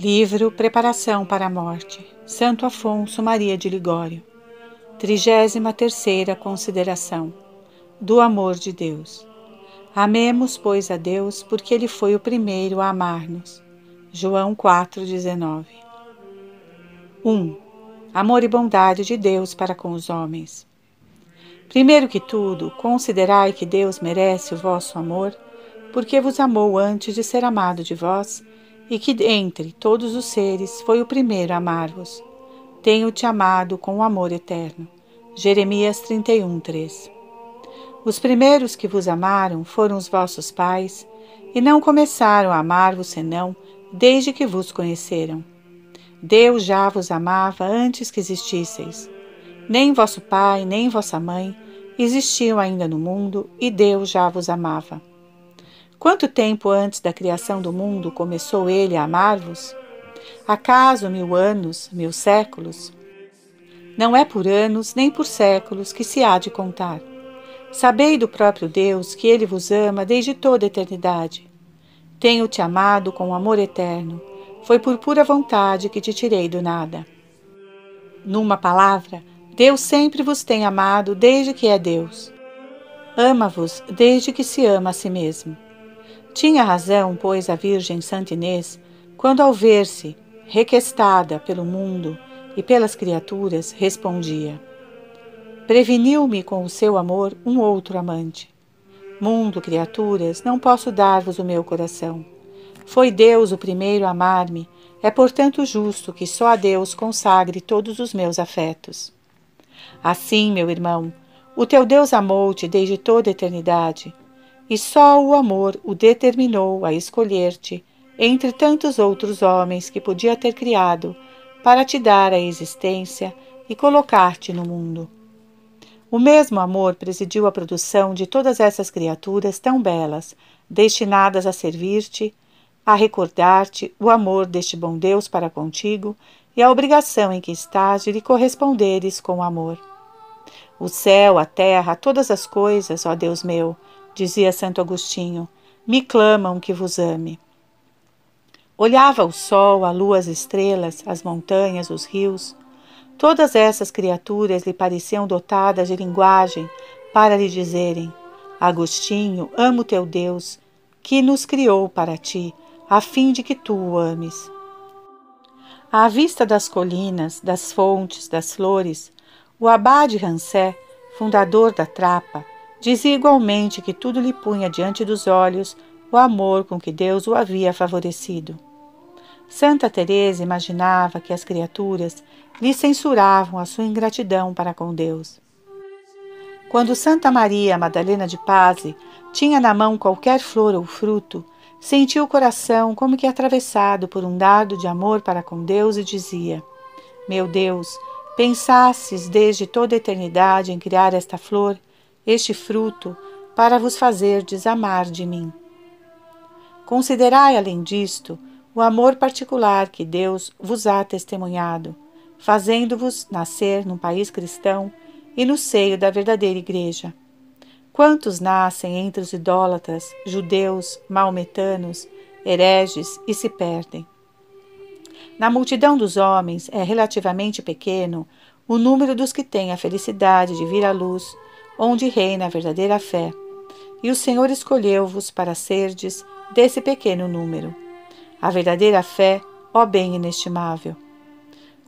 Livro Preparação para a Morte, Santo Afonso Maria de Ligório. 33 Consideração Do Amor de Deus. Amemos, pois, a Deus, porque Ele foi o primeiro a amar-nos. João 4,19 1. Amor e bondade de Deus para com os homens. Primeiro que tudo, considerai que Deus merece o vosso amor, porque vos amou antes de ser amado de vós e que entre todos os seres foi o primeiro a amar-vos. Tenho-te amado com o amor eterno. Jeremias 31, 3 Os primeiros que vos amaram foram os vossos pais, e não começaram a amar-vos senão desde que vos conheceram. Deus já vos amava antes que existisseis. Nem vosso pai, nem vossa mãe existiam ainda no mundo, e Deus já vos amava. Quanto tempo antes da criação do mundo começou ele a amar-vos? Acaso mil anos, mil séculos? Não é por anos nem por séculos que se há de contar. Sabei do próprio Deus que ele vos ama desde toda a eternidade. Tenho-te amado com amor eterno. Foi por pura vontade que te tirei do nada. Numa palavra, Deus sempre vos tem amado desde que é Deus. Ama-vos desde que se ama a si mesmo. Tinha razão, pois, a Virgem Santa Inês, quando ao ver-se requestada pelo mundo e pelas criaturas, respondia: Preveniu-me com o seu amor um outro amante. Mundo, criaturas, não posso dar-vos o meu coração. Foi Deus o primeiro a amar-me, é portanto justo que só a Deus consagre todos os meus afetos. Assim, meu irmão, o teu Deus amou-te desde toda a eternidade e só o amor o determinou a escolher-te entre tantos outros homens que podia ter criado para te dar a existência e colocar-te no mundo. O mesmo amor presidiu a produção de todas essas criaturas tão belas, destinadas a servir-te, a recordar-te o amor deste bom Deus para contigo e a obrigação em que estás de lhe corresponderes com amor. O céu, a terra, todas as coisas, ó Deus meu, dizia Santo Agostinho, me clamam que vos ame. Olhava o sol, a lua, as estrelas, as montanhas, os rios. Todas essas criaturas lhe pareciam dotadas de linguagem para lhe dizerem: Agostinho, amo teu Deus, que nos criou para ti, a fim de que tu o ames. À vista das colinas, das fontes, das flores, o abade Rancé, fundador da Trapa, Dizia igualmente que tudo lhe punha diante dos olhos o amor com que Deus o havia favorecido. Santa Teresa imaginava que as criaturas lhe censuravam a sua ingratidão para com Deus. Quando Santa Maria Madalena de Paz tinha na mão qualquer flor ou fruto, sentia o coração como que atravessado por um dardo de amor para com Deus e dizia: Meu Deus, pensasses desde toda a eternidade em criar esta flor este fruto para vos fazer desamar de mim. Considerai, além disto, o amor particular que Deus vos há testemunhado, fazendo-vos nascer num país cristão e no seio da verdadeira Igreja. Quantos nascem entre os idólatras, judeus, maometanos, hereges e se perdem? Na multidão dos homens é relativamente pequeno o número dos que têm a felicidade de vir à luz onde reina a verdadeira fé. E o Senhor escolheu-vos para serdes desse pequeno número. A verdadeira fé, ó bem inestimável.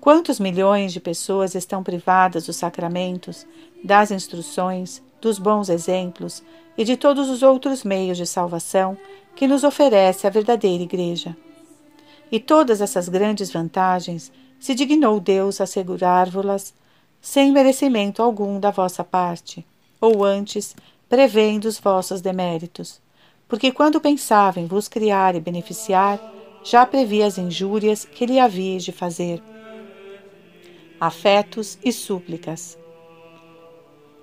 Quantos milhões de pessoas estão privadas dos sacramentos, das instruções, dos bons exemplos e de todos os outros meios de salvação que nos oferece a verdadeira Igreja? E todas essas grandes vantagens se dignou Deus assegurar-vos-las sem merecimento algum da vossa parte ou antes, prevendo os vossos deméritos. Porque quando pensava em vos criar e beneficiar, já previa as injúrias que lhe havíeis de fazer. Afetos e súplicas.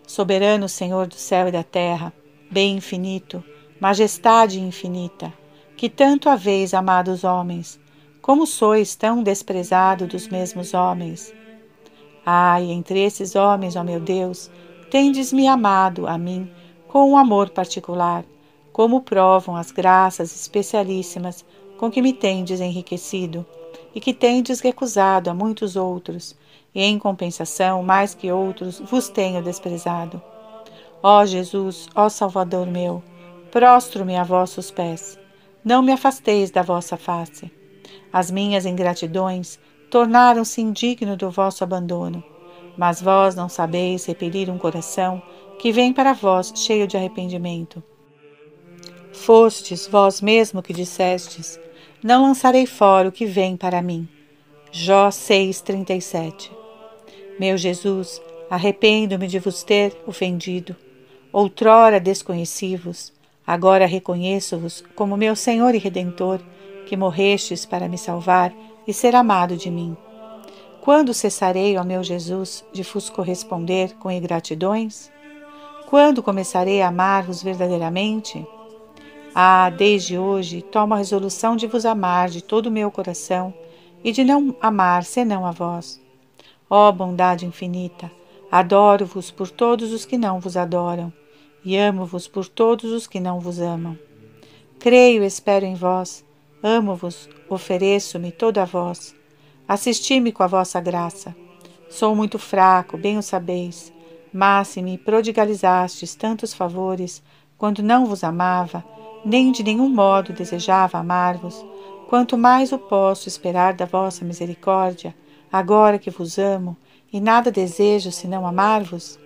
Soberano Senhor do céu e da terra, bem infinito, majestade infinita, que tanto haveis amado os homens, como sois tão desprezado dos mesmos homens. Ai, entre esses homens, ó meu Deus, tendes-me amado a mim com um amor particular, como provam as graças especialíssimas com que me tendes enriquecido, e que tendes recusado a muitos outros, e em compensação, mais que outros, vos tenho desprezado. Ó Jesus, ó Salvador meu, prostro-me a vossos pés. Não me afasteis da vossa face. As minhas ingratidões tornaram-se indigno do vosso abandono. Mas vós não sabeis repelir um coração que vem para vós cheio de arrependimento. Fostes vós mesmo que dissestes: Não lançarei fora o que vem para mim. Jó 6:37. Meu Jesus, arrependo-me de vos ter ofendido. Outrora desconheci-vos, agora reconheço-vos como meu Senhor e Redentor, que morrestes para me salvar e ser amado de mim. Quando cessarei, ó meu Jesus, de vos corresponder com ingratidões? Quando começarei a amar-vos verdadeiramente? Ah, desde hoje tomo a resolução de vos amar de todo o meu coração e de não amar senão a vós. Ó bondade infinita, adoro-vos por todos os que não vos adoram e amo-vos por todos os que não vos amam. Creio e espero em vós, amo-vos, ofereço-me toda a vós. Assisti-me com a vossa graça. Sou muito fraco, bem o sabeis, mas se me prodigalizastes tantos favores, quando não vos amava, nem de nenhum modo desejava amar-vos, quanto mais o posso esperar da vossa misericórdia, agora que vos amo, e nada desejo senão amar-vos?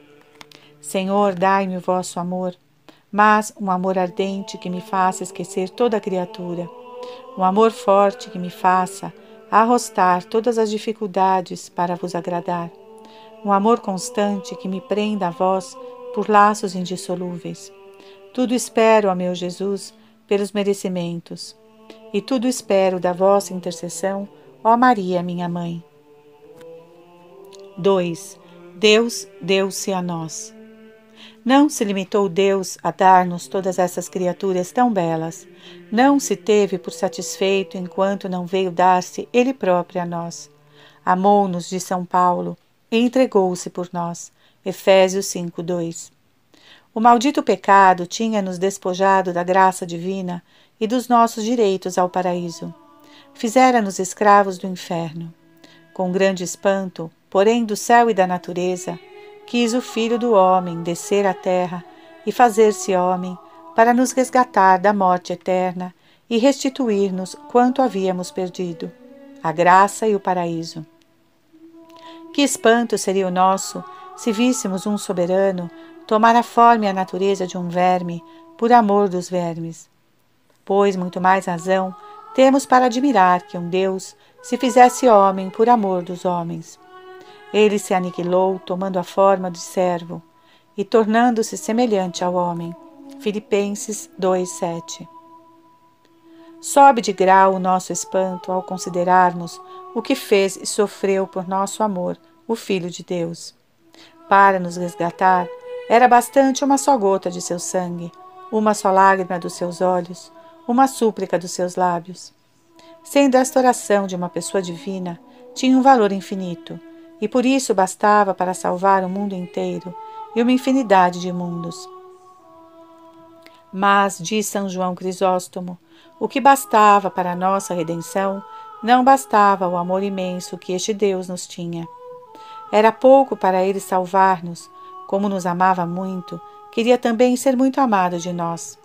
Senhor, dai-me o vosso amor, mas um amor ardente que me faça esquecer toda criatura, um amor forte que me faça arrostar todas as dificuldades para vos agradar, um amor constante que me prenda a vós por laços indissolúveis. Tudo espero, ó meu Jesus, pelos merecimentos, e tudo espero da vossa intercessão, ó Maria, minha mãe. 2. Deus deu-se a nós. Não se limitou Deus a dar-nos todas essas criaturas tão belas. Não se teve por satisfeito enquanto não veio dar-se Ele próprio a nós. Amou-nos de São Paulo e entregou-se por nós. Efésios 5:2. O maldito pecado tinha nos despojado da graça divina e dos nossos direitos ao paraíso. Fizera-nos escravos do inferno. Com grande espanto, porém do céu e da natureza, quis o Filho do Homem descer à terra e fazer-se homem para nos resgatar da morte eterna e restituir-nos quanto havíamos perdido, a graça e o paraíso. Que espanto seria o nosso se víssemos um soberano tomar a forma e a natureza de um verme por amor dos vermes. Pois muito mais razão temos para admirar que um Deus se fizesse homem por amor dos homens. Ele se aniquilou, tomando a forma de servo e tornando-se semelhante ao homem. Filipenses 2:7. Sobe de grau o nosso espanto ao considerarmos o que fez e sofreu por nosso amor o Filho de Deus. Para nos resgatar, era bastante uma só gota de seu sangue, uma só lágrima dos seus olhos, uma súplica dos seus lábios. Sendo esta oração de uma pessoa divina, tinha um valor infinito, e por isso bastava para salvar o mundo inteiro e uma infinidade de mundos. Mas, diz São João Crisóstomo, o que bastava para a nossa redenção não bastava o amor imenso que este Deus nos tinha. Era pouco para ele salvar-nos, como nos amava muito, queria também ser muito amado de nós.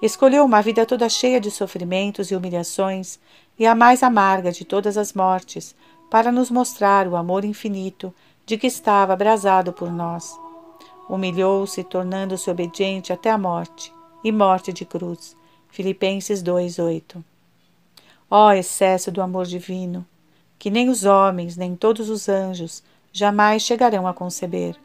Escolheu uma vida toda cheia de sofrimentos e humilhações, e a mais amarga de todas as mortes, para nos mostrar o amor infinito de que estava abrasado por nós. Humilhou-se, tornando-se obediente até a morte, e morte de cruz. Filipenses 2:8. Ó excesso do amor divino, que nem os homens, nem todos os anjos jamais chegarão a conceber.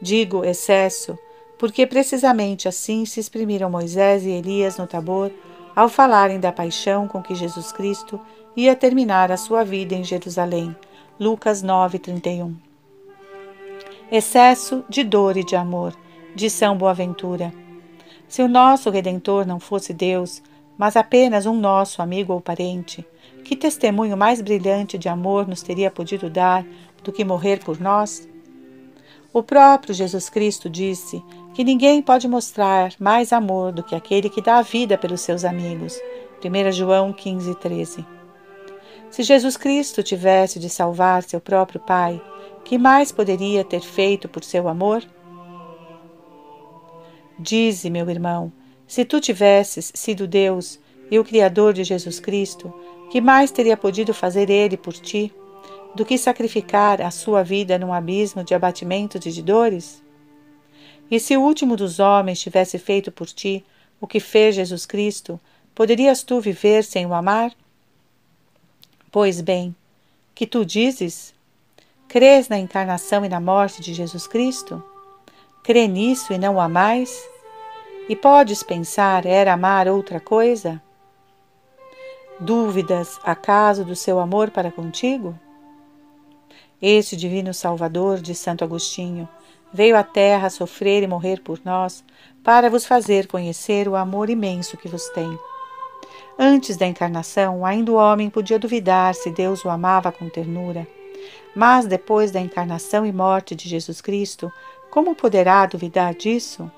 Digo excesso, porque precisamente assim se exprimiram Moisés e Elias no Tabor ao falarem da paixão com que Jesus Cristo ia terminar a sua vida em Jerusalém. Lucas 9:31. Excesso de dor e de amor, de São Boaventura. Se o nosso redentor não fosse Deus, mas apenas um nosso amigo ou parente, que testemunho mais brilhante de amor nos teria podido dar do que morrer por nós? O próprio Jesus Cristo disse que ninguém pode mostrar mais amor do que aquele que dá a vida pelos seus amigos. 1 João 15, 13. Se Jesus Cristo tivesse de salvar seu próprio Pai, que mais poderia ter feito por seu amor? Dize, meu irmão, se tu tivesses sido Deus e o Criador de Jesus Cristo, que mais teria podido fazer ele por ti do que sacrificar a sua vida num abismo de abatimento e de dores? E se o último dos homens tivesse feito por ti o que fez Jesus Cristo, poderias tu viver sem o amar? Pois bem, que tu dizes? Crês na encarnação e na morte de Jesus Cristo? Crê nisso e não o amais? E podes pensar era amar outra coisa? Dúvidas, acaso, do seu amor para contigo? Este divino Salvador de Santo Agostinho veio à Terra sofrer e morrer por nós para vos fazer conhecer o amor imenso que vos tem. Antes da encarnação, ainda o homem podia duvidar se Deus o amava com ternura. Mas depois da encarnação e morte de Jesus Cristo, como poderá duvidar disso?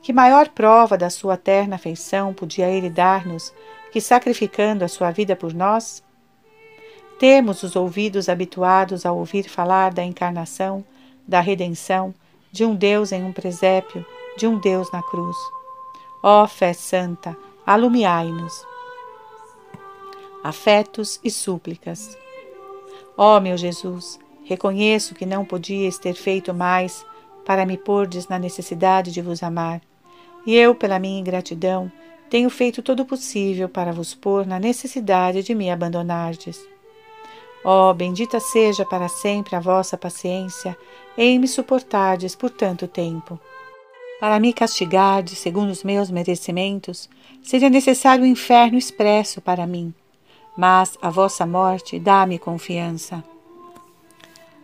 Que maior prova da sua terna afeição podia ele dar-nos que sacrificando a sua vida por nós? Temos os ouvidos habituados a ouvir falar da encarnação, da redenção, de um Deus em um presépio, de um Deus na cruz. Ó fé santa, alumiai-nos. Afetos e súplicas. Ó meu Jesus, reconheço que não podias ter feito mais para me pordes na necessidade de vos amar, e eu, pela minha ingratidão, tenho feito todo o possível para vos pôr na necessidade de me abandonardes. Ó, oh, bendita seja para sempre a vossa paciência em me suportardes por tanto tempo. Para me castigardes segundo os meus merecimentos, seria necessário o um inferno expresso para mim, mas a vossa morte dá-me confiança.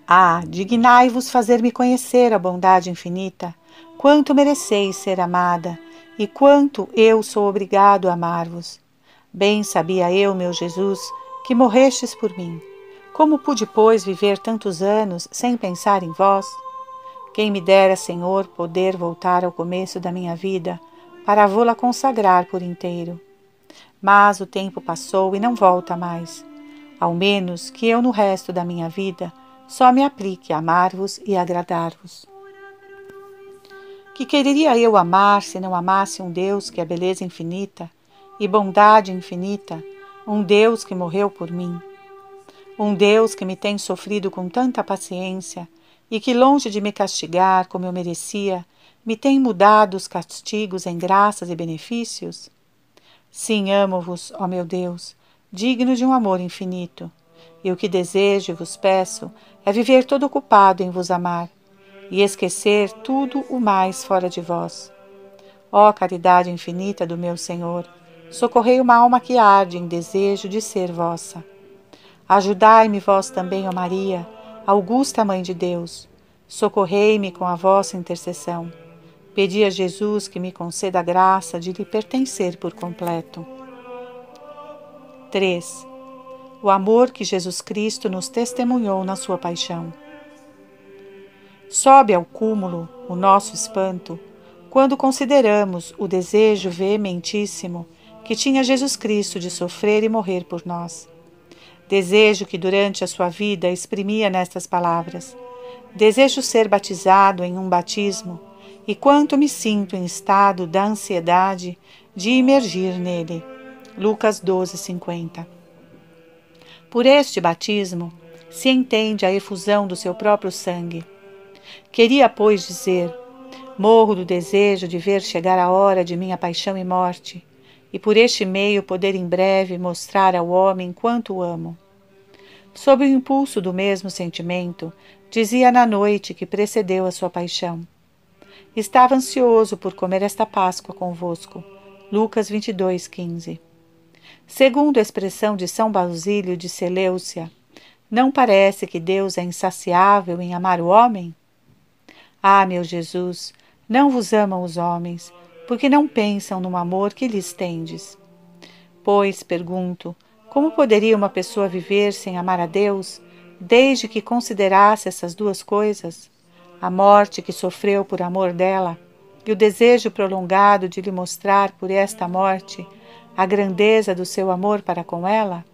Ah, dignai-vos fazer-me conhecer a bondade infinita, quanto mereceis ser amada, e quanto eu sou obrigado a amar-vos. Bem sabia eu, meu Jesus, que morrestes por mim. Como pude, pois, viver tantos anos sem pensar em vós? Quem me dera, Senhor, poder voltar ao começo da minha vida, para vô-la consagrar por inteiro. Mas o tempo passou e não volta mais. Ao menos que eu, no resto da minha vida, só me aplique a amar-vos e agradar-vos. Que quereria eu amar se não amasse um Deus que é beleza infinita e bondade infinita, um Deus que morreu por mim? Um Deus que me tem sofrido com tanta paciência e que, longe de me castigar como eu merecia, me tem mudado os castigos em graças e benefícios? Sim, amo-vos, ó meu Deus, digno de um amor infinito. E o que desejo e vos peço é viver todo ocupado em vos amar e esquecer tudo o mais fora de vós. Ó caridade infinita do meu Senhor, socorrei uma alma que arde em desejo de ser vossa. Ajudai-me vós também, ó Maria, augusta Mãe de Deus, socorrei-me com a vossa intercessão. Pedi a Jesus que me conceda a graça de lhe pertencer por completo. 3. O amor que Jesus Cristo nos testemunhou na sua paixão. Sobe ao cúmulo o nosso espanto quando consideramos o desejo veementíssimo que tinha Jesus Cristo de sofrer e morrer por nós. Desejo que durante a sua vida exprimia nestas palavras: Desejo ser batizado em um batismo, e quanto me sinto em estado da ansiedade de imergir nele. Lucas 12:50. Por este batismo se entende a efusão do seu próprio sangue Queria, pois, dizer: Morro do desejo de ver chegar a hora de minha paixão e morte, e por este meio poder em breve mostrar ao homem quanto o amo. Sob o impulso do mesmo sentimento, dizia na noite que precedeu a sua paixão: Estava ansioso por comer esta Páscoa convosco. Lucas 22, 15. Segundo a expressão de São Basílio de Seleucia, não parece que Deus é insaciável em amar o homem? Ah, meu Jesus, não vos amam os homens, porque não pensam no amor que lhes tendes. Pois, pergunto, como poderia uma pessoa viver sem amar a Deus, desde que considerasse essas duas coisas? A morte que sofreu por amor dela e o desejo prolongado de lhe mostrar por esta morte a grandeza do seu amor para com ela?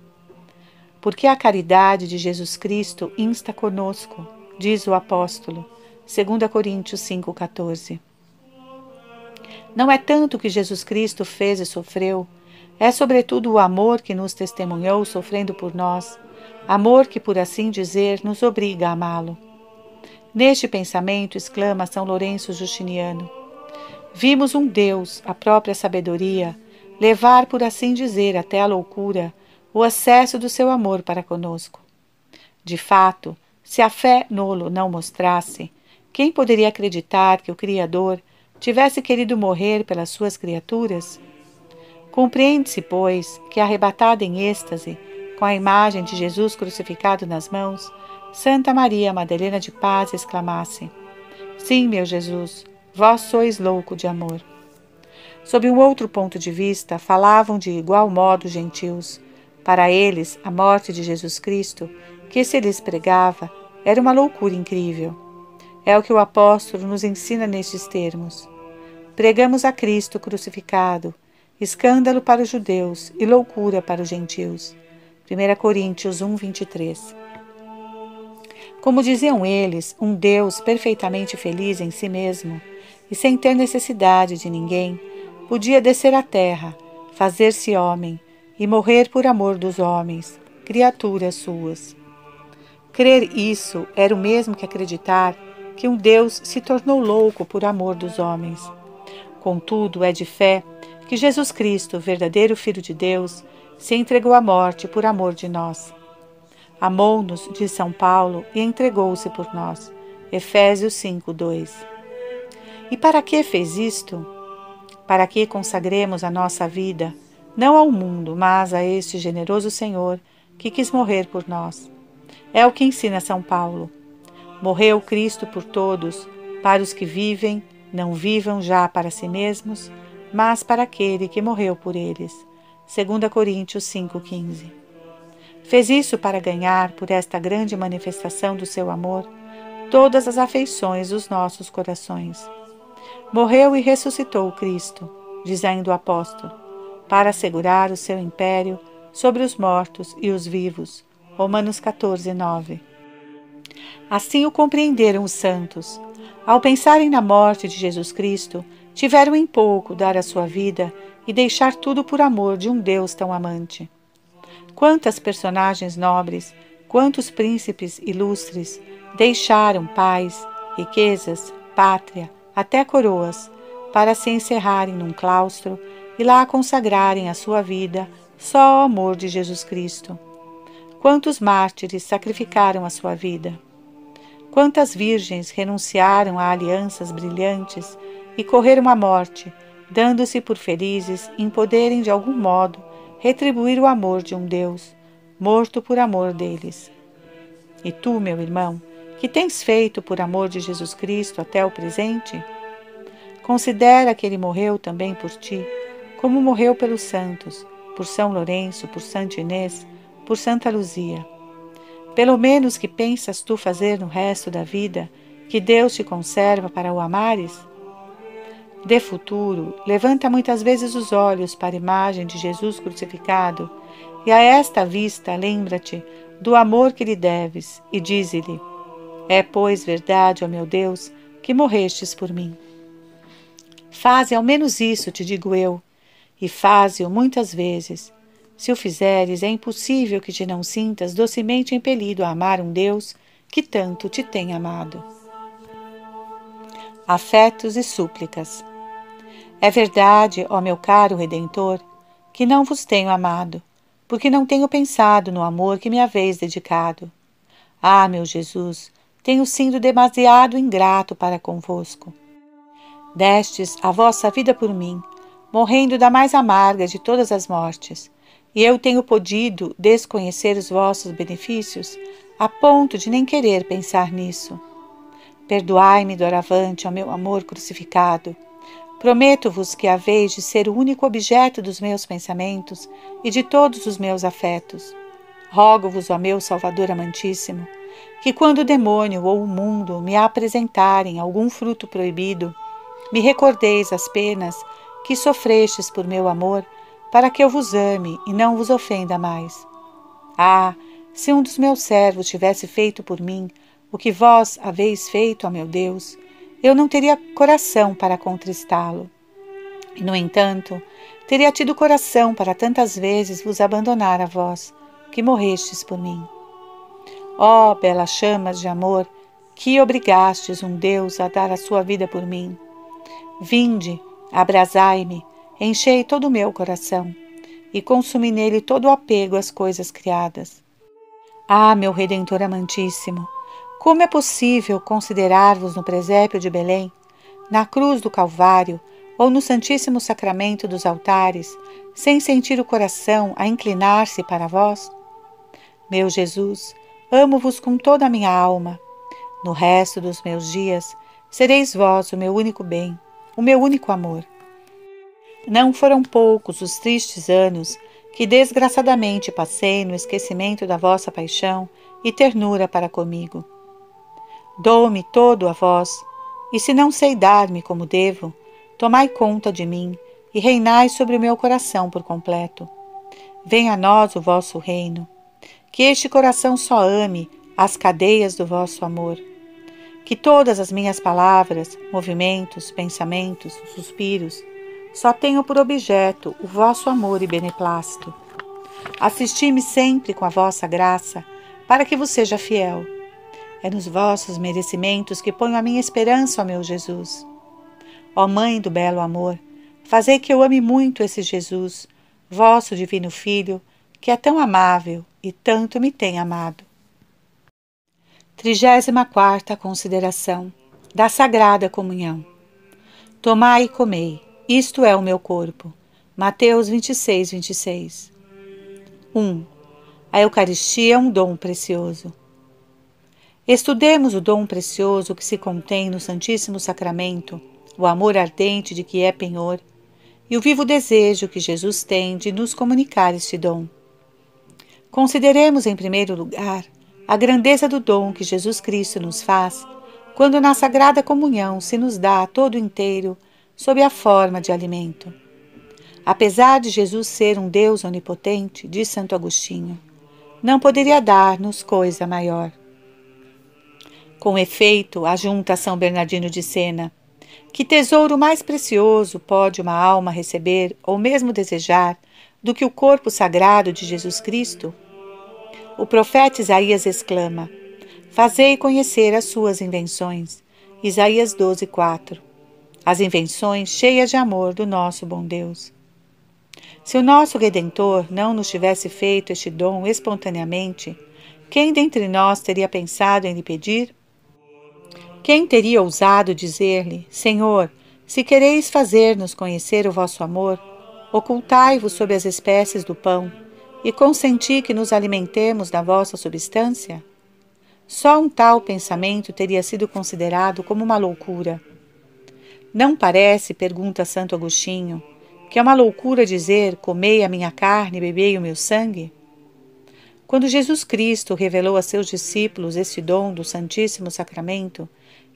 porque a caridade de Jesus Cristo insta conosco, diz o apóstolo, 2 Coríntios 5,14. Não é tanto que Jesus Cristo fez e sofreu, é sobretudo o amor que nos testemunhou sofrendo por nós, amor que, por assim dizer, nos obriga a amá-lo. Neste pensamento exclama São Lourenço Justiniano: Vimos um Deus, a própria sabedoria, levar, por assim dizer, até a loucura, o acesso do seu amor para conosco. De fato, se a fé nolo não mostrasse, quem poderia acreditar que o Criador tivesse querido morrer pelas suas criaturas? Compreende-se, pois, que arrebatada em êxtase, com a imagem de Jesus crucificado nas mãos, Santa Maria Madalena de Paz exclamasse: Sim, meu Jesus, vós sois louco de amor. Sob um outro ponto de vista, falavam de igual modo gentios. Para eles, a morte de Jesus Cristo, que se lhes pregava, era uma loucura incrível. É o que o apóstolo nos ensina nestes termos. Pregamos a Cristo crucificado, escândalo para os judeus e loucura para os gentios. 1 Coríntios 1, 23. Como diziam eles, um Deus perfeitamente feliz em si mesmo e sem ter necessidade de ninguém, podia descer à terra, fazer-se homem e morrer por amor dos homens, criaturas suas. Crer isso era o mesmo que acreditar que um Deus se tornou louco por amor dos homens. Contudo, é de fé que Jesus Cristo, verdadeiro Filho de Deus, se entregou à morte por amor de nós. Amou-nos, diz São Paulo, e entregou-se por nós. Efésios 5, 2. E para que fez isto? Para que consagremos a nossa vida, não ao mundo, mas a este generoso Senhor que quis morrer por nós. É o que ensina São Paulo. Morreu Cristo por todos, para os que vivem não vivam já para si mesmos, mas para aquele que morreu por eles. 2 Coríntios 5,15. Fez isso para ganhar, por esta grande manifestação do seu amor, todas as afeições dos nossos corações. Morreu e ressuscitou Cristo, diz ainda o apóstolo, para assegurar o seu império sobre os mortos e os vivos. Romanos 14, 9. Assim o compreenderam os santos, ao pensarem na morte de Jesus Cristo, tiveram em pouco dar a sua vida e deixar tudo por amor de um Deus tão amante. Quantas personagens nobres, quantos príncipes ilustres deixaram paz, riquezas, pátria, até coroas, para se encerrarem num claustro e lá consagrarem a sua vida só ao amor de Jesus Cristo. Quantos mártires sacrificaram a sua vida? Quantas virgens renunciaram a alianças brilhantes e correram à morte, dando-se por felizes em poderem de algum modo retribuir o amor de um Deus, morto por amor deles. E tu, meu irmão, que tens feito por amor de Jesus Cristo até o presente? Considera que ele morreu também por ti, como morreu pelos santos, por São Lourenço, por Santa Inês, por Santa Luzia. Pelo menos que pensas tu fazer no resto da vida que Deus te conserva para o amares? De futuro, levanta muitas vezes os olhos para a imagem de Jesus crucificado e a esta vista lembra-te do amor que lhe deves e dize-lhe: É, pois, verdade, ó meu Deus, que morrestes por mim. Faze ao menos isso, te digo eu, e faze-o muitas vezes, se o fizeres, é impossível que te não sintas docemente impelido a amar um Deus que tanto te tem amado. Afetos e súplicas. É verdade, ó meu caro Redentor, que não vos tenho amado, porque não tenho pensado no amor que me haveis dedicado. Ah, meu Jesus, tenho sido demasiado ingrato para convosco. Destes a vossa vida por mim, morrendo da mais amarga de todas as mortes, e eu tenho podido desconhecer os vossos benefícios a ponto de nem querer pensar nisso. Perdoai-me doravante, ó meu amor crucificado. Prometo-vos que haveis de ser o único objeto dos meus pensamentos e de todos os meus afetos. Rogo-vos, ó meu Salvador amantíssimo, que quando o demônio ou o mundo me apresentarem algum fruto proibido, me recordeis as penas que sofrestes por meu amor para que eu vos ame e não vos ofenda mais. Ah, Se um dos meus servos tivesse feito por mim o que vós haveis feito, ó meu Deus, eu não teria coração para contristá-lo. E, no entanto, teria tido coração para tantas vezes vos abandonar a vós, que morrestes por mim. Ó oh, belas chamas de amor, que obrigastes um Deus a dar a sua vida por mim. Vinde, abrasai-me, enchei todo o meu coração, e consumi nele todo o apego às coisas criadas. Ah, meu Redentor amantíssimo, como é possível considerar-vos no presépio de Belém, na cruz do Calvário ou no Santíssimo Sacramento dos altares, sem sentir o coração a inclinar-se para vós? Meu Jesus, amo-vos com toda a minha alma. No resto dos meus dias, sereis vós o meu único bem, o meu único amor. Não foram poucos os tristes anos que desgraçadamente passei no esquecimento da vossa paixão e ternura para comigo. Dou-me todo a vós, e se não sei dar-me como devo, tomai conta de mim e reinai sobre o meu coração por completo. Venha a nós o vosso reino. Que este coração só ame as cadeias do vosso amor. Que todas as minhas palavras, movimentos, pensamentos, suspiros, só tenham por objeto o vosso amor e beneplácito. Assisti-me sempre com a vossa graça, para que vos seja fiel é nos vossos merecimentos que ponho a minha esperança, ó meu Jesus. Ó Mãe do belo amor, fazei que eu ame muito esse Jesus, vosso divino Filho, que é tão amável e tanto me tem amado. 34 Consideração da Sagrada Comunhão Tomai e comei, isto é o meu corpo. Mateus 26, 26 1. A Eucaristia é um dom precioso. Estudemos o dom precioso que se contém no Santíssimo Sacramento, o amor ardente de que é penhor, e o vivo desejo que Jesus tem de nos comunicar este dom. Consideremos, em primeiro lugar, a grandeza do dom que Jesus Cristo nos faz quando na Sagrada Comunhão se nos dá todo inteiro sob a forma de alimento. Apesar de Jesus ser um Deus onipotente, diz Santo Agostinho, não poderia dar-nos coisa maior. Com efeito, ajunta São Bernardino de Sena, que tesouro mais precioso pode uma alma receber ou mesmo desejar do que o corpo sagrado de Jesus Cristo? O profeta Isaías exclama: Fazei conhecer as suas invenções. Isaías 12, 4. As invenções cheias de amor do nosso bom Deus. Se o nosso Redentor não nos tivesse feito este dom espontaneamente, quem dentre nós teria pensado em lhe pedir? Quem teria ousado dizer-lhe: Senhor, se quereis fazer-nos conhecer o vosso amor, ocultai-vos sob as espécies do pão e consenti que nos alimentemos da vossa substância? Só um tal pensamento teria sido considerado como uma loucura. Não parece, pergunta Santo Agostinho, que é uma loucura dizer: Comei a minha carne e bebei o meu sangue? Quando Jesus Cristo revelou a seus discípulos esse dom do Santíssimo Sacramento,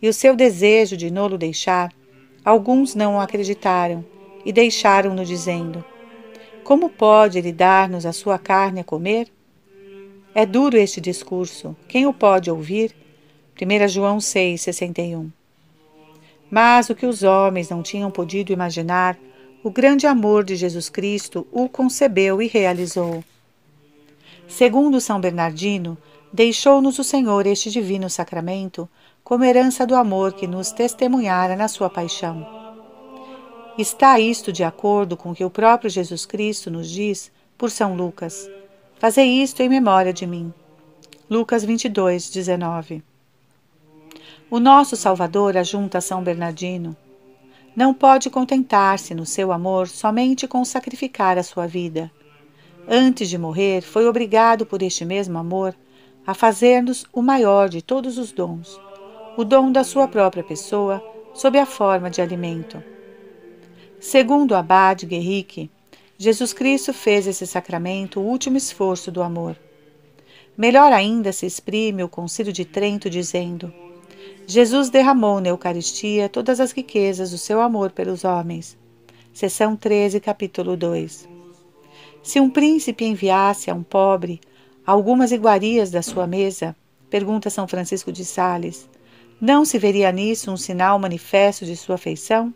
e o seu desejo de nolo deixar, alguns não o acreditaram e deixaram-no dizendo: Como pode ele dar-nos a sua carne a comer? É duro este discurso. Quem o pode ouvir? 1 João 6,61 Mas o que os homens não tinham podido imaginar, o grande amor de Jesus Cristo o concebeu e realizou. Segundo São Bernardino, deixou-nos o Senhor este divino sacramento como herança do amor que nos testemunhara na sua paixão. Está isto de acordo com o que o próprio Jesus Cristo nos diz por São Lucas: Fazei isto em memória de mim. Lucas 22, 19. O nosso Salvador ajunta São Bernardino. Não pode contentar-se no seu amor somente com sacrificar a sua vida. Antes de morrer, foi obrigado por este mesmo amor a fazer-nos o maior de todos os dons, o dom da sua própria pessoa sob a forma de alimento. Segundo o abade Guerrique, Jesus Cristo fez esse sacramento o último esforço do amor. Melhor ainda se exprime o Concílio de Trento dizendo: Jesus derramou na Eucaristia todas as riquezas do seu amor pelos homens. Seção 13, capítulo 2. Se um príncipe enviasse a um pobre algumas iguarias da sua mesa? Pergunta São Francisco de Sales. Não se veria nisso um sinal manifesto de sua afeição?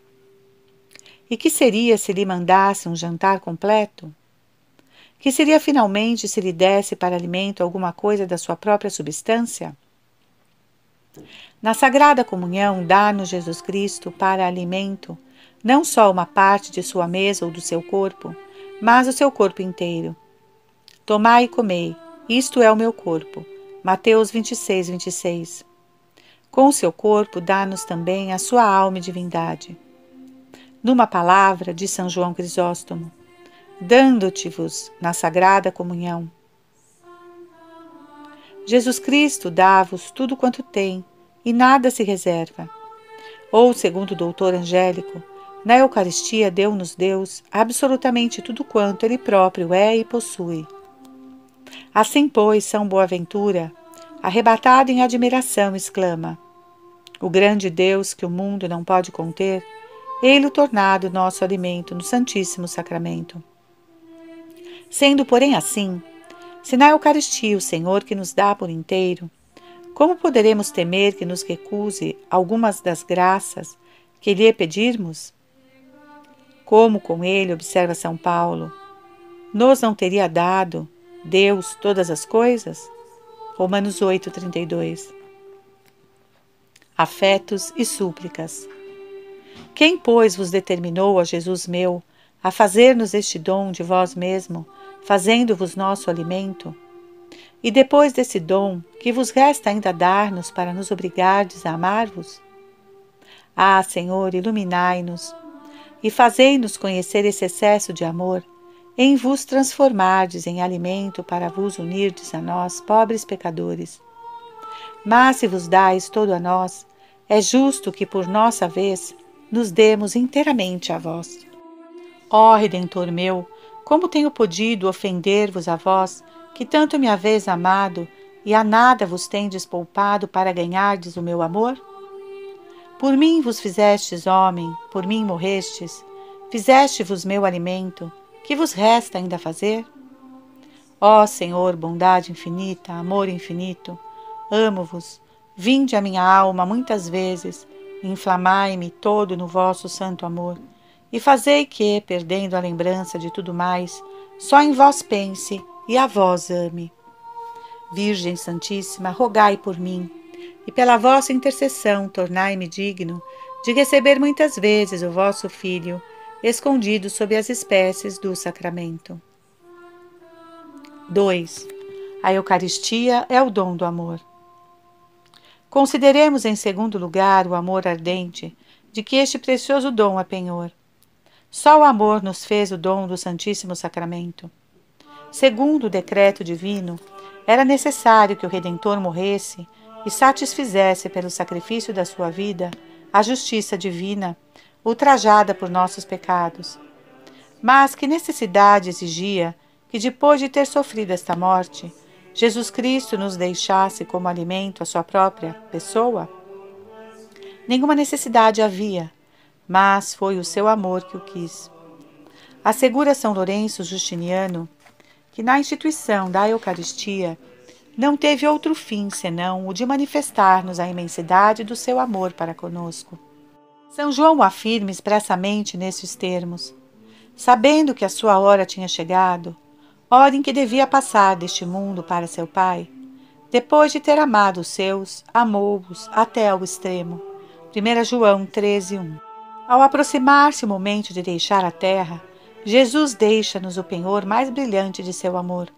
E que seria se lhe mandasse um jantar completo? Que seria finalmente se lhe desse para alimento alguma coisa da sua própria substância? Na Sagrada Comunhão, dá-nos Jesus Cristo para alimento não só uma parte de sua mesa ou do seu corpo, mas o seu corpo inteiro. Tomai e comei, isto é o meu corpo. Mateus 26, 26. Com o seu corpo, dá-nos também a sua alma e divindade. Numa palavra de São João Crisóstomo, dando-te-vos na sagrada comunhão. Jesus Cristo dá-vos tudo quanto tem e nada se reserva. Ou, segundo o doutor Angélico, na Eucaristia deu-nos Deus absolutamente tudo quanto Ele próprio é e possui. Assim, pois, São Boaventura, arrebatado em admiração, exclama: O grande Deus que o mundo não pode conter, ele o tornado nosso alimento no Santíssimo Sacramento. Sendo, porém, assim, se na Eucaristia o Senhor que nos dá por inteiro, como poderemos temer que nos recuse algumas das graças que lhe pedirmos? Como com ele, observa São Paulo, nos não teria dado Deus todas as coisas? Romanos 8, 32. Afetos e súplicas. Quem, pois, vos determinou, a Jesus meu, a fazer-nos este dom de vós mesmo, fazendo-vos nosso alimento? E depois desse dom, que vos resta ainda dar-nos para nos obrigardes a amar-vos? Ah, Senhor, iluminai-nos e fazei-nos conhecer esse excesso de amor, em vos transformardes em alimento para vos unirdes a nós, pobres pecadores. Mas se vos dais todo a nós, é justo que por nossa vez nos demos inteiramente a vós. Ó Redentor meu, como tenho podido ofender-vos a vós, que tanto me haveis amado, e a nada vos tendes poupado para ganhardes o meu amor? Por mim vos fizestes homem, por mim morrestes, fizeste-vos meu alimento, que vos resta ainda fazer? Ó Senhor, bondade infinita, amor infinito, amo-vos, vinde a minha alma muitas vezes, inflamai-me todo no vosso santo amor, e fazei que, perdendo a lembrança de tudo mais, só em vós pense e a vós ame. Virgem Santíssima, rogai por mim e pela vossa intercessão tornai-me digno de receber muitas vezes o vosso Filho, escondido sob as espécies do sacramento. 2. A Eucaristia é o dom do amor. Consideremos em segundo lugar o amor ardente de que este precioso dom é penhor. Só o amor nos fez o dom do Santíssimo Sacramento. Segundo o decreto divino, era necessário que o Redentor morresse e satisfizesse pelo sacrifício da sua vida a justiça divina, ultrajada por nossos pecados. Mas que necessidade exigia que, depois de ter sofrido esta morte, Jesus Cristo nos deixasse como alimento a sua própria pessoa? Nenhuma necessidade havia, mas foi o seu amor que o quis. Assegura São Lourenço Justiniano que na instituição da Eucaristia não teve outro fim senão o de manifestar-nos a imensidade do seu amor para conosco. São João afirma expressamente nesses termos. Sabendo que a sua hora tinha chegado, hora em que devia passar deste mundo para seu Pai, depois de ter amado os seus, amou-os até ao extremo. 1 João 13, 1. Ao aproximar-se o momento de deixar a terra, Jesus deixa-nos o penhor mais brilhante de seu amor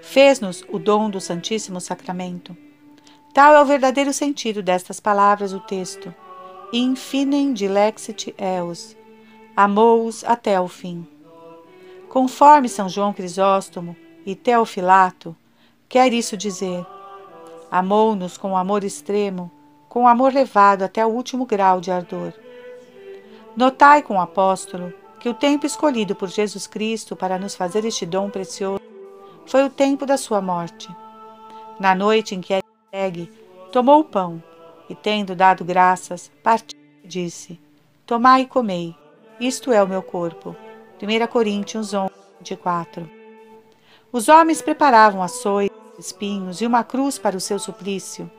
fez-nos o dom do Santíssimo Sacramento. Tal é o verdadeiro sentido destas palavras do texto. Infinem dilexit eos. Amou-os até o fim. Conforme São João Crisóstomo e Teofilato, quer isso dizer: amou-nos com amor extremo, com amor levado até o último grau de ardor. Notai com o apóstolo que o tempo escolhido por Jesus Cristo para nos fazer este dom precioso foi o tempo da sua morte. Na noite em que é entregue, tomou o pão e, tendo dado graças, partiu e disse: Tomai e comei, isto é o meu corpo. 1 Coríntios 11, 24. Os homens preparavam açoites, espinhos e uma cruz para o seu suplício,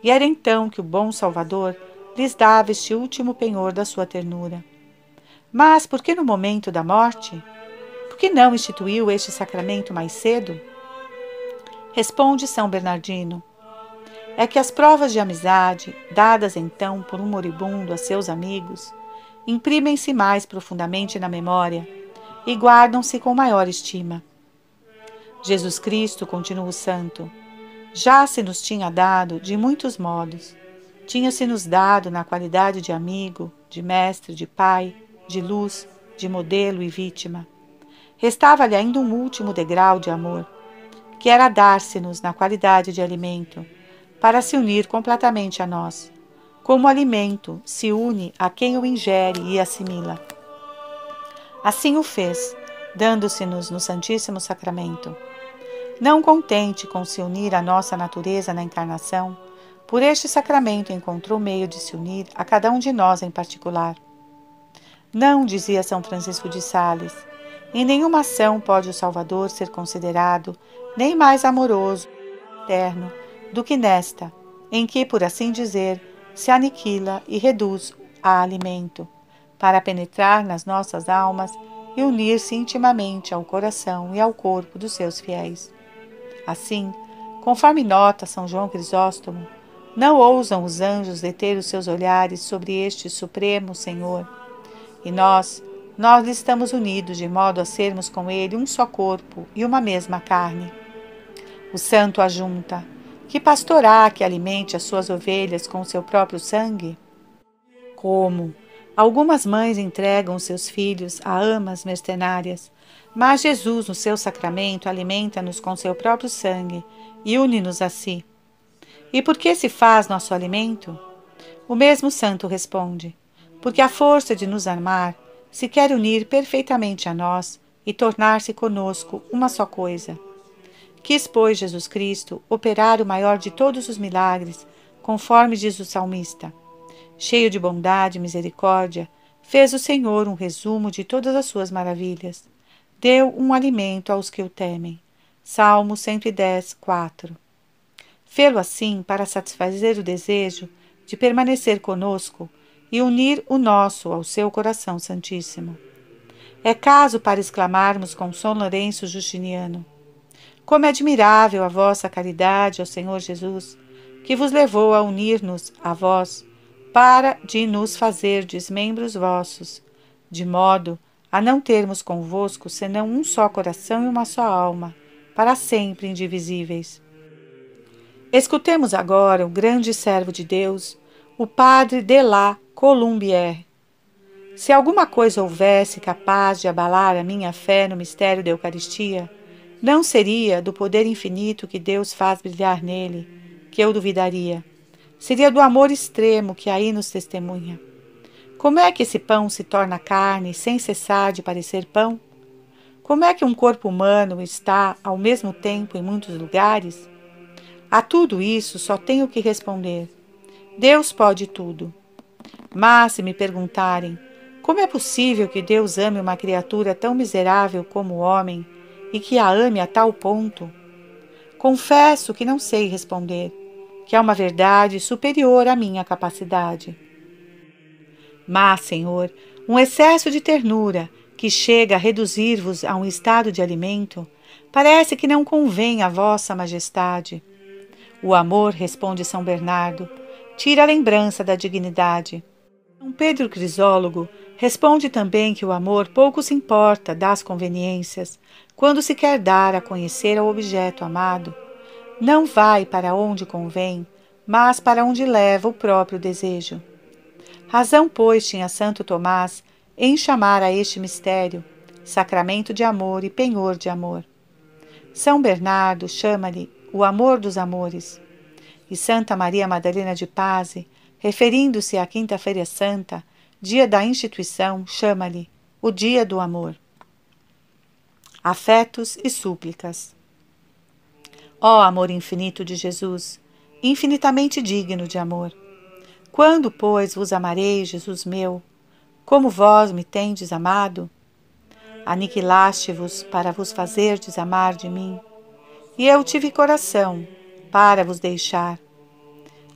e era então que o bom Salvador lhes dava este último penhor da sua ternura. Mas por que no momento da morte? Por que não instituiu este sacramento mais cedo? Responde São Bernardino: É que as provas de amizade, dadas então por um moribundo a seus amigos, imprimem-se mais profundamente na memória e guardam-se com maior estima. Jesus Cristo, continua o santo, já se nos tinha dado de muitos modos. Tinha-se nos dado na qualidade de amigo, de mestre, de pai, de luz, de modelo e vítima. Restava-lhe ainda um último degrau de amor, que era dar-se-nos na qualidade de alimento, para se unir completamente a nós, como alimento se une a quem o ingere e assimila. Assim o fez, dando-se-nos no Santíssimo Sacramento. Não contente com se unir à nossa natureza na encarnação, por este sacramento encontrou meio de se unir a cada um de nós em particular. Não, dizia São Francisco de Sales, em nenhuma ação pode o Salvador ser considerado nem mais amoroso, eterno, do que nesta, em que, por assim dizer, se aniquila e reduz a alimento, para penetrar nas nossas almas e unir-se intimamente ao coração e ao corpo dos seus fiéis. Assim, conforme nota São João Crisóstomo, não ousam os anjos deter os seus olhares sobre este Supremo Senhor. E nós, nós estamos unidos de modo a sermos com ele um só corpo e uma mesma carne. O santo ajunta: Que pastorá que alimente as suas ovelhas com seu próprio sangue? Como? Algumas mães entregam seus filhos a amas mercenárias mas Jesus, no seu sacramento, alimenta-nos com seu próprio sangue e une-nos a si. E por que se faz nosso alimento? O mesmo santo responde: porque a força de nos armar se quer unir perfeitamente a nós e tornar-se conosco uma só coisa. Quis, pois, Jesus Cristo operar o maior de todos os milagres, conforme diz o salmista. Cheio de bondade e misericórdia, fez o Senhor um resumo de todas as suas maravilhas deu um alimento aos que o temem. Salmo 110, 4. Fê-lo assim para satisfazer o desejo de permanecer conosco e unir o nosso ao seu coração santíssimo. É caso para exclamarmos com São Lourenço Justiniano: Como é admirável a vossa caridade, ó Senhor Jesus, que vos levou a unir-nos a vós, para de nos fazer desmembros vossos, de modo a não termos convosco senão um só coração e uma só alma, para sempre indivisíveis. Escutemos agora o grande servo de Deus, o padre de la Colombière. Se alguma coisa houvesse capaz de abalar a minha fé no mistério da Eucaristia, não seria do poder infinito que Deus faz brilhar nele, que eu duvidaria. Seria do amor extremo que aí nos testemunha. Como é que esse pão se torna carne sem cessar de parecer pão? Como é que um corpo humano está ao mesmo tempo em muitos lugares? A tudo isso só tenho que responder: Deus pode tudo. Mas se me perguntarem como é possível que Deus ame uma criatura tão miserável como o homem e que a ame a tal ponto? Confesso que não sei responder, que é uma verdade superior à minha capacidade. Mas, Senhor, um excesso de ternura que chega a reduzir-vos a um estado de alimento, parece que não convém a vossa majestade. O amor, responde São Bernardo, tira a lembrança da dignidade. São Pedro Crisólogo responde também que o amor pouco se importa das conveniências quando se quer dar a conhecer ao objeto amado. Não vai para onde convém, mas para onde leva o próprio desejo. Razão, pois, tinha Santo Tomás em chamar a este mistério sacramento de amor e penhor de amor. São Bernardo chama-lhe o amor dos amores. E Santa Maria Madalena de Paz, referindo-se à Quinta-feira Santa, dia da instituição, chama-lhe o dia do amor. Afetos e súplicas. Ó amor infinito de Jesus, infinitamente digno de amor, quando, pois, vos amarei, Jesus meu, como vós me tendes amado? Aniquilaste-vos para vos fazer desamar de mim, e eu tive coração para vos deixar.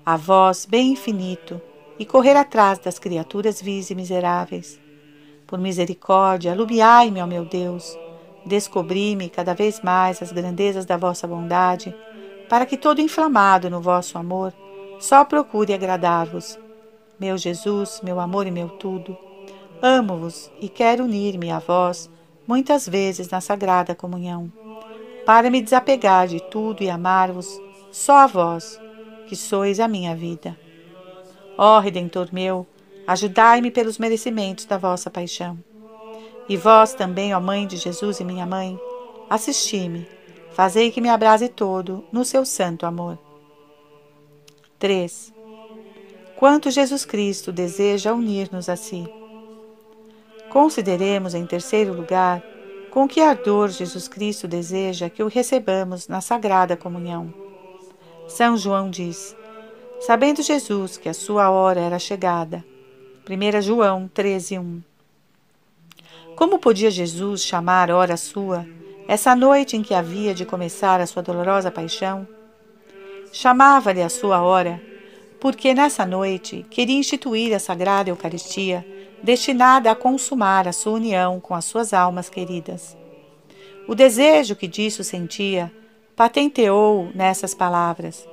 A vós, bem infinito, e correr atrás das criaturas vis e miseráveis. Por misericórdia, alumiai-me, ó meu Deus, descobri-me cada vez mais as grandezas da vossa bondade, para que todo inflamado no vosso amor, só procure agradar-vos. Meu Jesus, meu amor e meu tudo, amo-vos e quero unir-me a vós muitas vezes na sagrada comunhão, para me desapegar de tudo e amar-vos só a vós, que sois a minha vida. Ó Redentor meu, ajudai-me pelos merecimentos da vossa paixão. E vós também, ó Mãe de Jesus e minha Mãe, assisti-me, fazei que me abrase todo no seu santo amor. 3. Quanto Jesus Cristo deseja unir-nos a si. Consideremos, em terceiro lugar, com que ardor Jesus Cristo deseja que o recebamos na sagrada comunhão. São João diz: Sabendo Jesus que a sua hora era chegada. 1 João 13:1. Como podia Jesus chamar hora sua, essa noite em que havia de começar a sua dolorosa paixão? Chamava-lhe a sua hora, porque nessa noite queria instituir a sagrada Eucaristia destinada a consumar a sua união com as suas almas queridas. O desejo que disso sentia patenteou nessas palavras: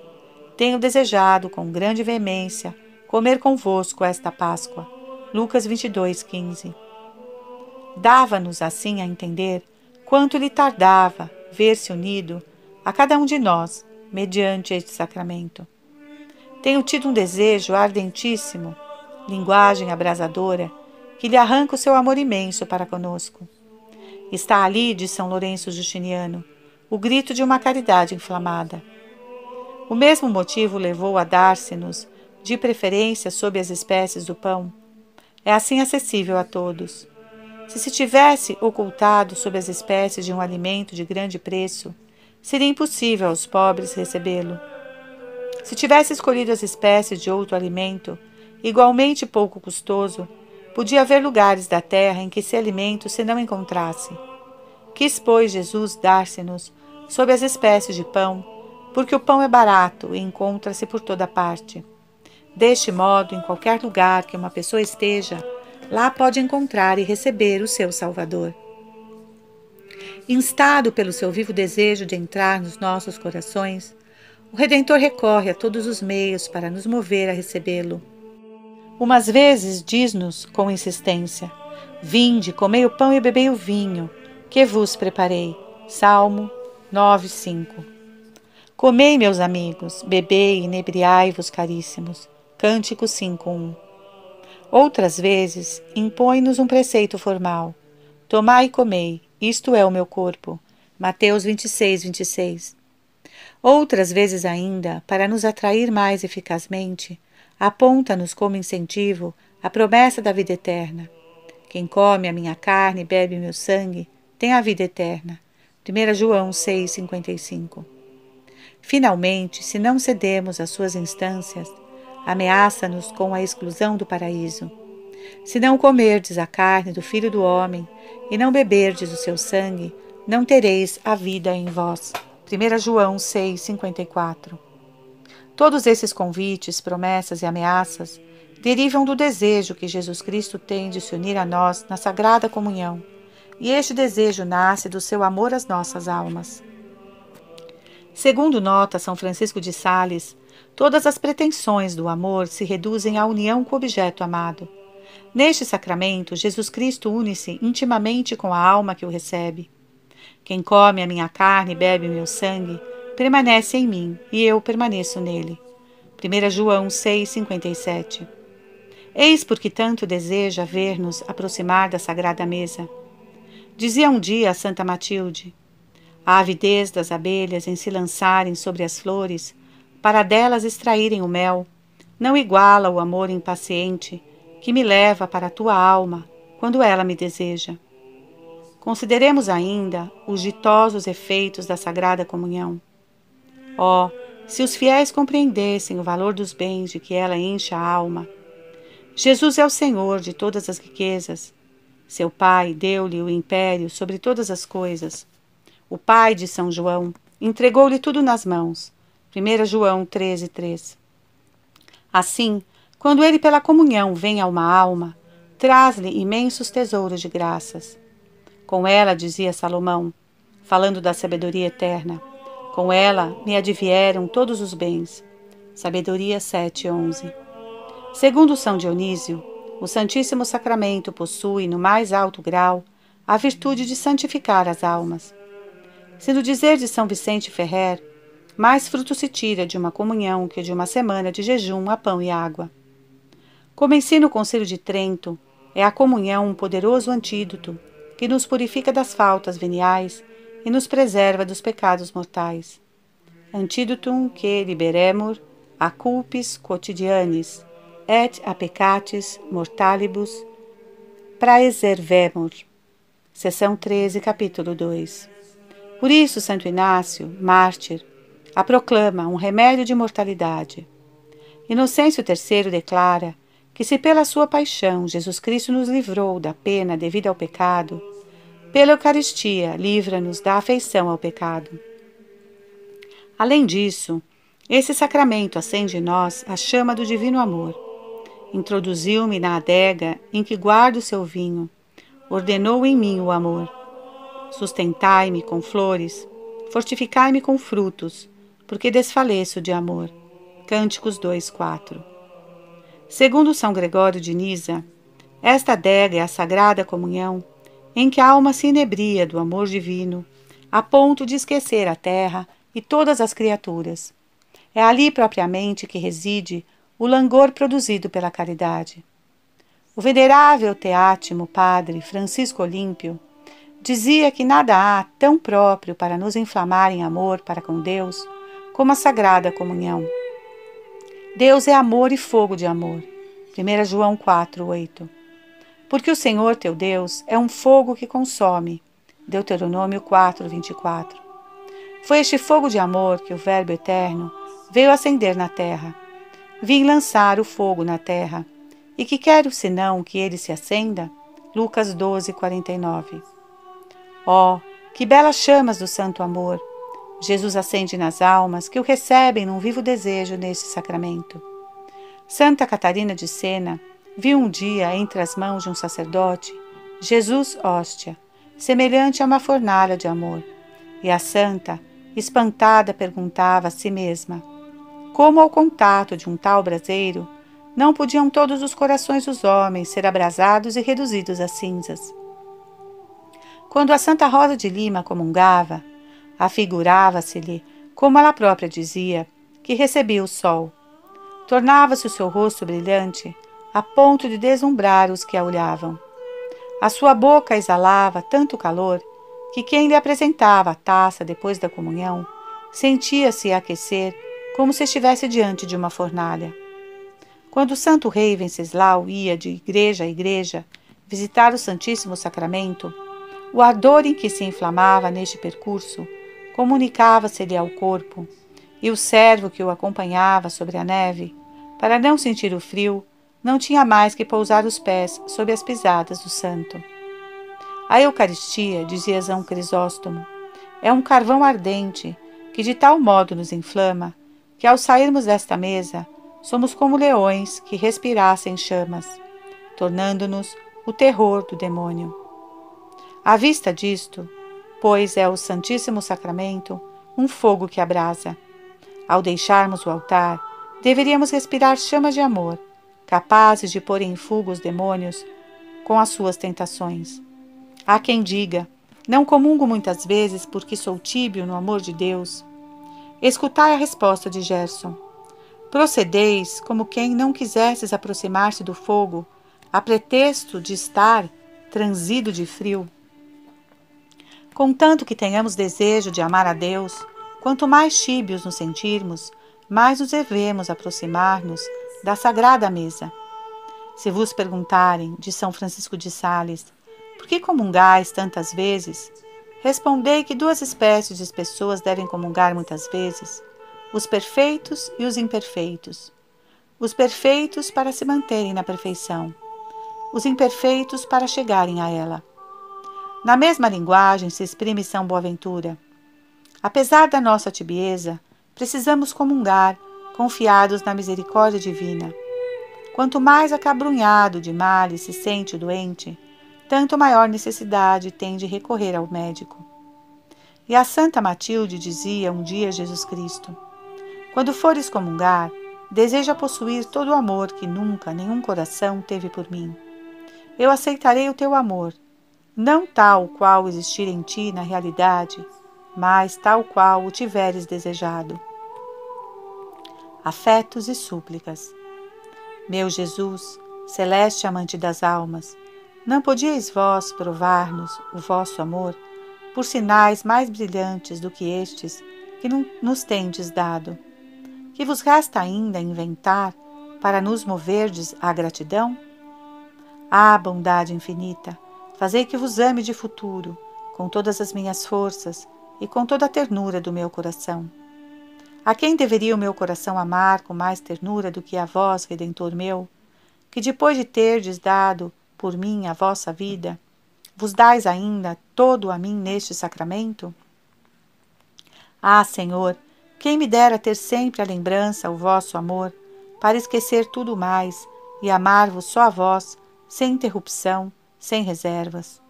Tenho desejado com grande veemência comer convosco esta Páscoa. Lucas 22, 15. Dava-nos assim a entender quanto lhe tardava ver-se unido a cada um de nós mediante este sacramento. Tenho tido um desejo ardentíssimo, linguagem abrasadora, que lhe arranca o seu amor imenso para conosco. Está ali, de São Lourenço Justiniano, o grito de uma caridade inflamada. O mesmo motivo levou a dar-se-nos, de preferência sob as espécies do pão. É assim acessível a todos. Se se tivesse ocultado sob as espécies de um alimento de grande preço, seria impossível aos pobres recebê-lo. Se tivesse escolhido as espécies de outro alimento, igualmente pouco custoso, Podia haver lugares da terra em que esse alimento se não encontrasse. Quis, pois, Jesus dar-se-nos sob as espécies de pão, porque o pão é barato e encontra-se por toda parte. Deste modo, em qualquer lugar que uma pessoa esteja, lá pode encontrar e receber o seu Salvador. Instado pelo seu vivo desejo de entrar nos nossos corações, o Redentor recorre a todos os meios para nos mover a recebê-lo. Umas vezes diz-nos com insistência: Vinde, comei o pão e bebei o vinho, que vos preparei. Salmo 9:5. Comei, meus amigos, bebei e inebriai-vos, caríssimos. Cântico 5:1. Outras vezes impõe-nos um preceito formal: Tomai e comei, isto é o meu corpo. Mateus 26, 26. Outras vezes ainda, para nos atrair mais eficazmente, aponta-nos como incentivo a promessa da vida eterna. Quem come a minha carne e bebe meu sangue tem a vida eterna. 1 João 6,55 Finalmente, se não cedemos às suas instâncias, ameaça-nos com a exclusão do paraíso. Se não comerdes a carne do Filho do Homem e não beberdes o seu sangue, não tereis a vida em vós. 1 João 6,54 Todos esses convites, promessas e ameaças derivam do desejo que Jesus Cristo tem de se unir a nós na sagrada comunhão, e este desejo nasce do seu amor às nossas almas. Segundo nota São Francisco de Sales, todas as pretensões do amor se reduzem à união com o objeto amado. Neste sacramento, Jesus Cristo une-se intimamente com a alma que o recebe. Quem come a minha carne e bebe o meu sangue permanece em mim e eu permaneço nele. 1 João 6,57 Eis porque tanto deseja ver-nos aproximar da sagrada mesa. Dizia um dia a Santa Matilde: A avidez das abelhas em se lançarem sobre as flores, para delas extraírem o mel, não iguala o amor impaciente que me leva para a tua alma quando ela me deseja. Consideremos ainda os ditosos efeitos da sagrada comunhão. Oh, se os fiéis compreendessem o valor dos bens de que ela enche a alma! Jesus é o Senhor de todas as riquezas. Seu pai deu-lhe o império sobre todas as coisas. O pai de São João entregou-lhe tudo nas mãos. 1 João 13, 3. Assim, quando ele pela comunhão vem a uma alma, traz-lhe imensos tesouros de graças. Com ela, dizia Salomão, falando da sabedoria eterna, com ela me advieram todos os bens. Sabedoria 7:11. Segundo São Dionísio, o Santíssimo Sacramento possui, no mais alto grau, a virtude de santificar as almas. Se no dizer de São Vicente Ferrer, mais fruto se tira de uma comunhão que de uma semana de jejum a pão e água. Como ensina o Conselho de Trento, é a comunhão um poderoso antídoto que nos purifica das faltas veniais e nos preserva dos pecados mortais. Antídotum que liberemur a culpis quotidianis et a peccatis mortalibus praeservemur. Seção 13, capítulo 2. Por isso, Santo Inácio, mártir, a proclama um remédio de mortalidade. Inocêncio III declara que se pela sua paixão Jesus Cristo nos livrou da pena devida ao pecado, pela Eucaristia livra-nos da afeição ao pecado. Além disso, esse sacramento acende em nós a chama do divino amor. Introduziu-me na adega em que guardo o seu vinho, ordenou em mim o amor. Sustentai-me com flores, fortificai-me com frutos, porque desfaleço de amor. Cânticos 2, 4. Segundo São Gregório de Nisa, esta adega é a sagrada comunhão em que a alma se inebria do amor divino, a ponto de esquecer a terra e todas as criaturas. É ali propriamente que reside o langor produzido pela caridade. O venerável teátimo padre Francisco Olímpio dizia que nada há tão próprio para nos inflamar em amor para com Deus como a sagrada comunhão. Deus é amor e fogo de amor. 1 João 4, 8. Porque o Senhor teu Deus é um fogo que consome. Deuteronômio 4, 24. Foi este fogo de amor que o Verbo eterno veio acender na terra. Vim lançar o fogo na terra. E que quero senão que ele se acenda? Lucas 12, 49. Ó, oh, que belas chamas do santo amor! Jesus acende nas almas que o recebem num vivo desejo neste sacramento. Santa Catarina de Sena viu um dia entre as mãos de um sacerdote Jesus hóstia, semelhante a uma fornalha de amor. E a santa, espantada, perguntava a si mesma: como ao contato de um tal braseiro, não podiam todos os corações dos homens ser abrasados e reduzidos a cinzas? Quando a Santa Rosa de Lima comungava, Afigurava-se-lhe, como ela própria dizia, que recebia o sol. Tornava-se o seu rosto brilhante, a ponto de deslumbrar os que a olhavam. A sua boca exalava tanto calor que quem lhe apresentava a taça depois da comunhão sentia-se aquecer como se estivesse diante de uma fornalha. Quando o santo rei Venceslau ia de igreja a igreja visitar o Santíssimo Sacramento, o ardor em que se inflamava neste percurso comunicava-se-lhe ao corpo, e o servo que o acompanhava sobre a neve, para não sentir o frio, não tinha mais que pousar os pés sob as pisadas do santo. A Eucaristia, dizia São Crisóstomo, é um carvão ardente que de tal modo nos inflama que ao sairmos desta mesa somos como leões que respirassem chamas, tornando-nos o terror do demônio. À vista disto, pois é o Santíssimo Sacramento um fogo que abrasa. Ao deixarmos o altar, deveríamos respirar chamas de amor, capazes de pôr em fuga os demônios com as suas tentações. Há quem diga: não comungo muitas vezes porque sou tíbio no amor de Deus. Escutai a resposta de Gerson. Procedeis como quem não quisesses aproximar-se do fogo, a pretexto de estar transido de frio. Contanto que tenhamos desejo de amar a Deus, quanto mais tíbios nos sentirmos, mais nos devemos aproximar-nos da sagrada mesa. Se vos perguntarem, de São Francisco de Sales, por que comungais tantas vezes? Respondei que duas espécies de pessoas devem comungar muitas vezes: os perfeitos e os imperfeitos. Os perfeitos para se manterem na perfeição, os imperfeitos para chegarem a ela. Na mesma linguagem se exprime São Boaventura. Apesar da nossa tibieza, precisamos comungar, confiados na misericórdia divina. Quanto mais acabrunhado de males se sente o doente, tanto maior necessidade tem de recorrer ao médico. E a Santa Matilde dizia um dia a Jesus Cristo: Quando fores comungar, deseja possuir todo o amor que nunca nenhum coração teve por mim. Eu aceitarei o teu amor, não tal qual existir em ti na realidade, mas tal qual o tiveres desejado. Afetos e súplicas. Meu Jesus, celeste amante das almas, não podíeis vós provar-nos o vosso amor por sinais mais brilhantes do que estes que nos tendes dado? Que vos resta ainda inventar para nos moverdes à gratidão? Ah, bondade infinita, fazei que vos ame de futuro, com todas as minhas forças, e com toda a ternura do meu coração. A quem deveria o meu coração amar com mais ternura do que a vós, Redentor meu, que depois de terdes dado por mim a vossa vida, vos dais ainda todo a mim neste sacramento? Ah, Senhor, quem me dera ter sempre a lembrança, o vosso amor, para esquecer tudo mais e amar-vos só a vós, sem interrupção, sem reservas.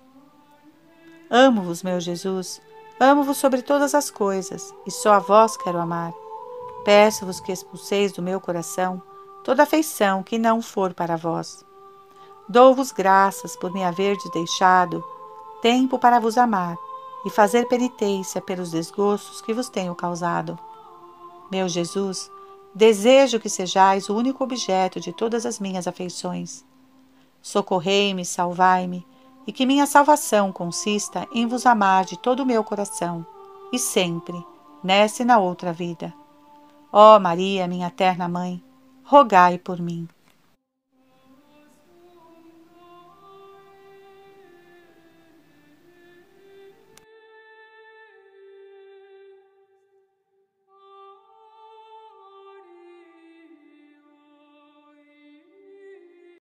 Amo-vos, meu Jesus, Amo-vos sobre todas as coisas, e só a vós quero amar. Peço-vos que expulseis do meu coração toda afeição que não for para vós. Dou-vos graças por me haverdes deixado tempo para vos amar e fazer penitência pelos desgostos que vos tenho causado. Meu Jesus, desejo que sejais o único objeto de todas as minhas afeições. Socorrei-me, salvai-me, e que minha salvação consista em vos amar de todo o meu coração, e sempre, nessa e na outra vida. Ó Maria, minha terna mãe, rogai por mim.